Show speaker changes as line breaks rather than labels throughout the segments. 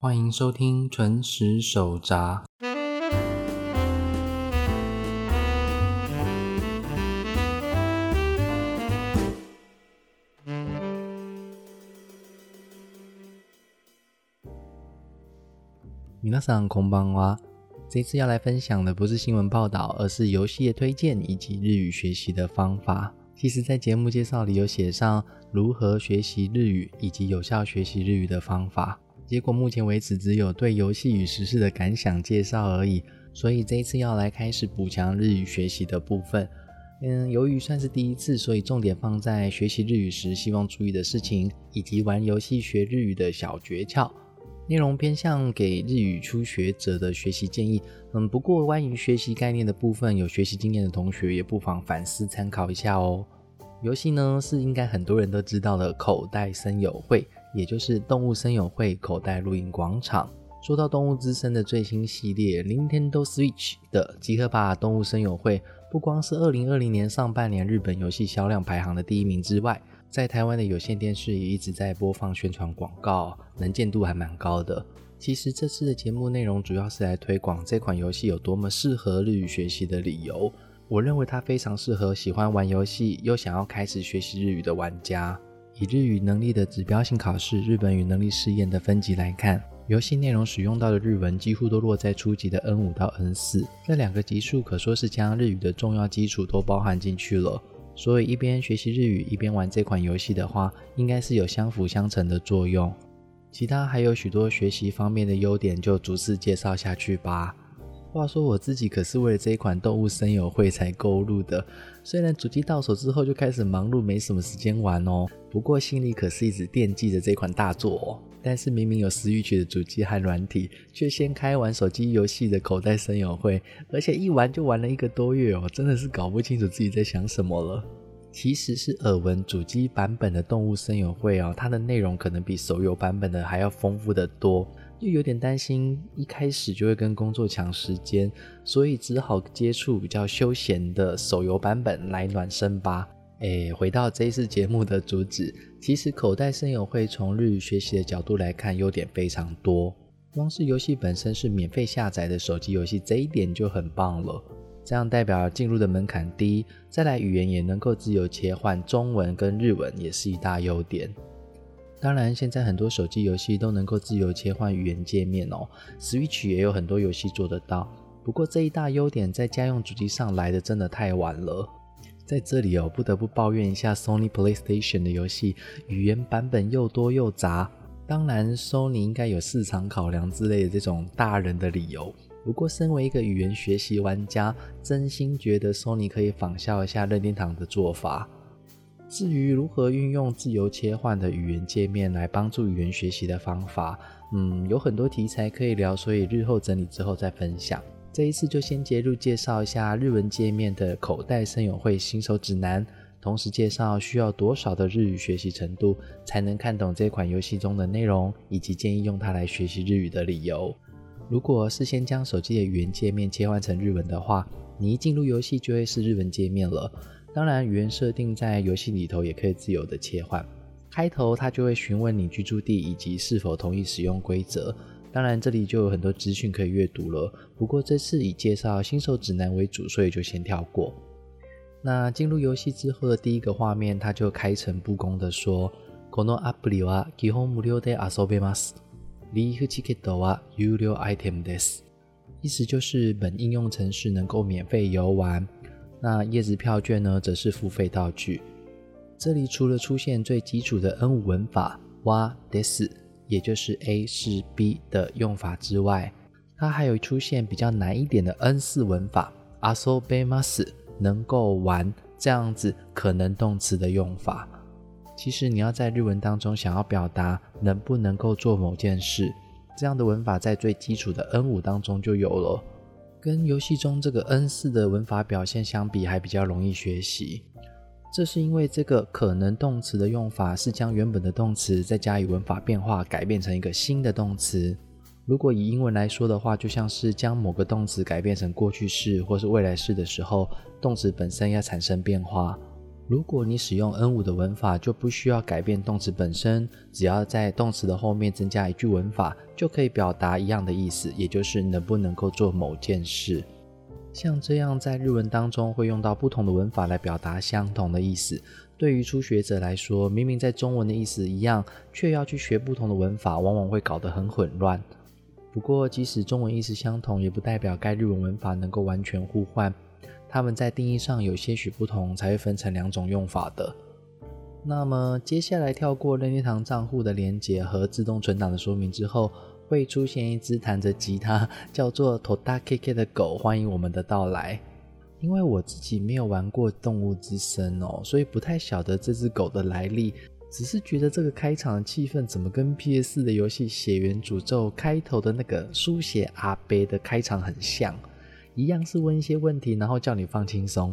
欢迎收听纯食手札。皆さんこんばんは。这次要来分享的不是新闻报道，而是游戏的推荐以及日语学习的方法。其实，在节目介绍里有写上如何学习日语以及有效学习日语的方法。 结果目前为止只有对游戏与时事的感想介绍而已。所以这一次要来开始补强日语学习的部分。嗯，由于算是第一次，所以重点放在学习日语时希望注意的事情，以及玩游戏学日语的小诀窍。内容偏向给日语初学者的学习建议，嗯，不过关于学习概念的部分，有学习经验的同学也不妨反思参考一下哦。游戏呢是应该很多人都知道的口袋森友会，也就是动物森友会口袋露营广场。说到动物之声的最新系列 Nintendo Switch 的集合吧动物森友会，不光是二零二零年上半年日本游戏销量排行的第一名之外，在台湾的有线电视也一直在播放宣传广告，能见度还蛮高的。其实这次的节目内容主要是来推广这款游戏有多么适合日语学习的理由。我认为它非常适合喜欢玩游戏又想要开始学习日语的玩家。以日语能力的指标性考试日本语能力试验的分级来看，游戏内容使用到的日文几乎都落在初级的 N 五到 N 四，这两个级数可说是将日语的重要基础都包含进去了。所以一边学习日语一边玩这款游戏的话，应该是有相辅相成的作用。其他还有许多学习方面的优点，就逐次介绍下去吧。话说我自己可是为了这一款动物森友会才购入的，虽然主机到手之后就开始忙碌，没什么时间玩哦，不过心里可是一直惦记着这款大作哦。但是明明有食欲曲的主机和软体，却先开玩手机游戏的口袋森友会，而且一玩就玩了一个多月哦，真的是搞不清楚自己在想什么了。其实是耳闻主机版本的动物森友会哦，它的内容可能比手游版本的还要丰富的多，又有点担心一开始就会跟工作抢时间，所以只好接触比较休闲的手游版本来暖身吧。诶，回到这一次节目的主旨，其实口袋声友会从日语学习的角度来看，优点非常多。光是游戏本身是免费下载的手机游戏，这一点就很棒了。这样代表进入的门槛低，再来语言也能够自由切换，中文跟日文也是一大优点。当然，现在很多手机游戏都能够自由切换语言界面哦，Switch 也有很多游戏做得到。不过这一大优点在家用主机上来的真的太晚了。在这里哦，不得不抱怨一下 Sony PlayStation 的游戏语言版本又多又杂。当然，Sony 应该有市场考量之类的这种大人的理由。不过，身为一个语言学习玩家，真心觉得 Sony 可以仿效一下任天堂的做法。至于如何运用自由切换的语言界面来帮助语言学习的方法，嗯，有很多题材可以聊，所以日后整理之后再分享。这一次就先接入介绍一下日文界面的口袋森友会新手指南，同时介绍需要多少的日语学习程度才能看懂这款游戏中的内容，以及建议用它来学习日语的理由。如果事先将手机的语言界面切换成日文的话，你一进入游戏就会是日文界面了。当然，语言设定在游戏里头也可以自由的切换。开头它就会询问你居住地以及是否同意使用规则。当然，这里就有很多资讯可以阅读了。不过这次以介绍新手指南为主，所以就先跳过。那进入游戏之后的第一个画面，它就开诚布公的说：“このアプリは基本無料で遊べます。リーフチケットは有料アイテムです。”意思就是本应用程式能够免费游玩， 那叶子票券呢，则是付费道具。这里除了出现最基础的 N 五文法哇 des。也就是 A 是 B 的用法之外，它还有出现比较难一点的 N 四文法，asobemas 能够玩这样子可能动词的用法。其实你要在日文当中想要表达能不能够做某件事，这样的文法在最基础的 N 五当中就有了，跟游戏中这个 N 四的文法表现相比，还比较容易学习。这是因为这个可能动词的用法是将原本的动词再加以文法变化，改变成一个新的动词。如果以英文来说的话，就像是将某个动词改变成过去式或是未来式的时候，动词本身要产生变化。如果你使用 N 五的文法，就不需要改变动词本身，只要在动词的后面增加一句文法，就可以表达一样的意思，也就是能不能够做某件事。像这样在日文当中会用到不同的文法来表达相同的意思。对于初学者来说，明明在中文的意思一样，却要去学不同的文法，往往会搞得很混乱。不过，即使中文意思相同，也不代表该日文文法能够完全互换。它们在定义上有些许不同，才会分成两种用法的。那么接下来跳过任天堂账户的连接和自动存档的说明之后，会出现一只弹着吉他叫做 Toda KK 的狗，欢迎我们的到来。因为我自己没有玩过动物之声哦，所以不太晓得这只狗的来历，只是觉得这个开场的气氛怎么跟 PS 的游戏《血缘诅咒》开头的那个书写阿贝的开场很像。一样是问一些问题，然后叫你放轻松。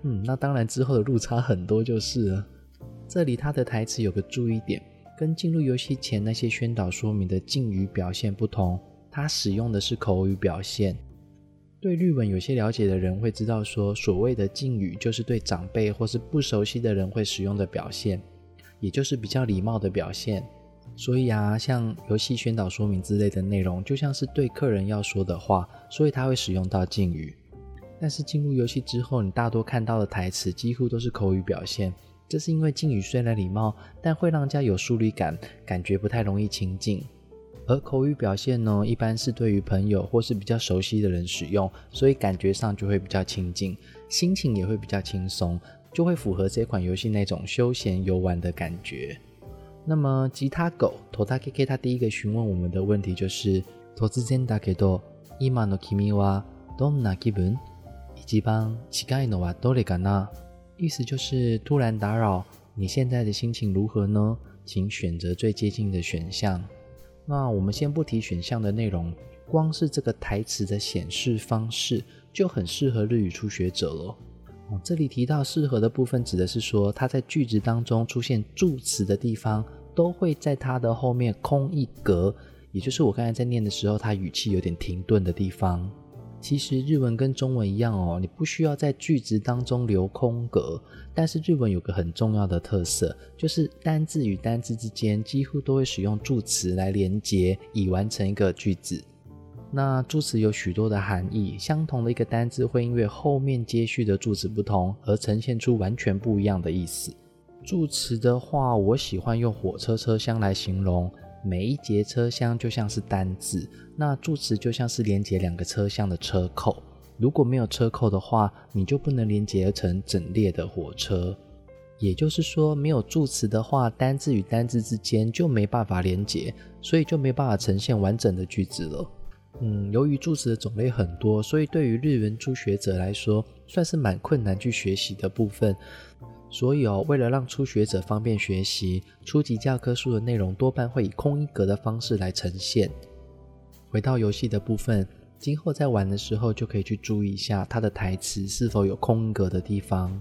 嗯，那当然之后的路差很多就是了。这里它的台词有个注意点，跟进入游戏前那些宣导说明的敬语表现不同，它使用的是口语表现。对日文有些了解的人会知道，说所谓的敬语就是对长辈或是不熟悉的人会使用的表现，也就是比较礼貌的表现。所以啊，像游戏宣导说明之类的内容，就像是对客人要说的话，所以他会使用到敬语。但是进入游戏之后，你大多看到的台词几乎都是口语表现。这是因为敬语虽然礼貌，但会让家有疏离感，感觉不太容易亲近。而口语表现呢，一般是对于朋友或是比较熟悉的人使用，所以感觉上就会比较亲近，心情也会比较轻松，就会符合这款游戏那种休闲游玩的感觉。那么吉他狗 Tota KK 他第一个询问我们的问题就是突然だけど今の君はどんな気分？一番近いのはどれかな？意思就是突然打扰，你现在的心情如何呢？请选择最接近的选项。那我们先不提选项的内容，光是这个台词的显示方式就很适合日语初学者了。 这里提到适合的部分，指的是说，它在句子当中出现助词的地方，都会在它的后面空一格，也就是我刚才在念的时候，它语气有点停顿的地方。其实日文跟中文一样哦，你不需要在句子当中留空格，但是日文有个很重要的特色，就是单字与单字之间几乎都会使用助词来连接，以完成一个句子。那助词有许多的含义，相同的一个单字会因为后面接续的助词不同而呈现出完全不一样的意思。助词的话，我喜欢用火车车厢来形容，每一节车厢就像是单字，那助词就像是连接两个车厢的车扣。如果没有车扣的话，你就不能连接成整列的火车。也就是说，没有助词的话，单字与单字之间就没办法连接，所以就没办法呈现完整的句子了。嗯，由于助词的种类很多，所以对于日文初学者来说，算是蛮困难去学习的部分。所以哦，为了让初学者方便学习，初级教科书的内容多半会以空一格的方式来呈现。回到游戏的部分，今后在玩的时候就可以去注意一下它的台词是否有空格的地方。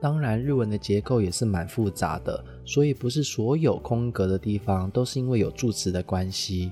当然，日文的结构也是蛮复杂的，所以不是所有空格的地方都是因为有助词的关系。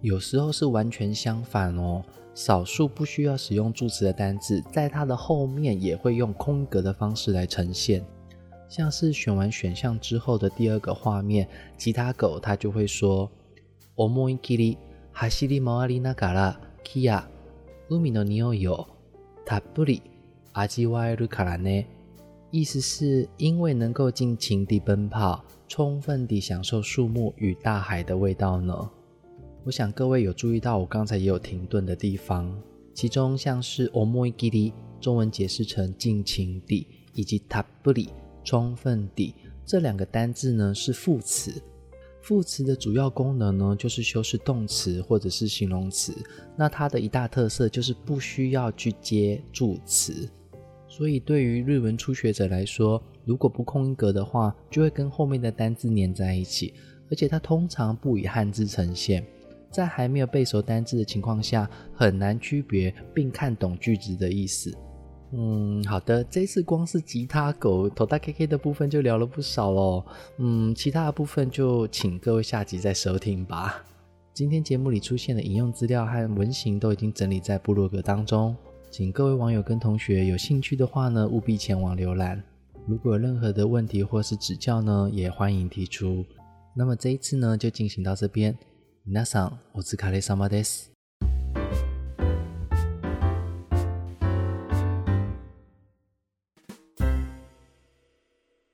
有时候是完全相反哦，少数不需要使用助词的单字，在它的后面也会用空格的方式来呈现。像是选完选项之后的第二个画面，其他狗它就会说：“思い切り走り回りながら木や海の匂いをたっぷり味わえるからね。”意思是因为能够尽情地奔跑，充分地享受树木与大海的味道呢。 我想各位有注意到，我刚才也有停顿的地方，其中像是 “omoi 中文解释成尽情地，以及 “taburi” 充分地这两个单字呢是副词。副词的主要功能呢就是修饰动词或者是形容词，那它的一大特色就是不需要去接助词，所以对于日文初学者来说，如果不空一格的话，就会跟后面的单字粘在一起，而且它通常不以汉字呈现。在还没有背熟单字的情况下，很难区别并看懂句子的意思。嗯，好的，这次光是吉他狗头大 K K 的部分就聊了不少喽。嗯，其他的部分就请各位下集再收听吧。今天节目里出现的引用资料和文型都已经整理在部落格当中，请各位网友跟同学有兴趣的话呢，务必前往浏览。如果有任何的问题或是指教呢，也欢迎提出。那么这一次呢，就进行到这边。皆さん、お疲れ様です。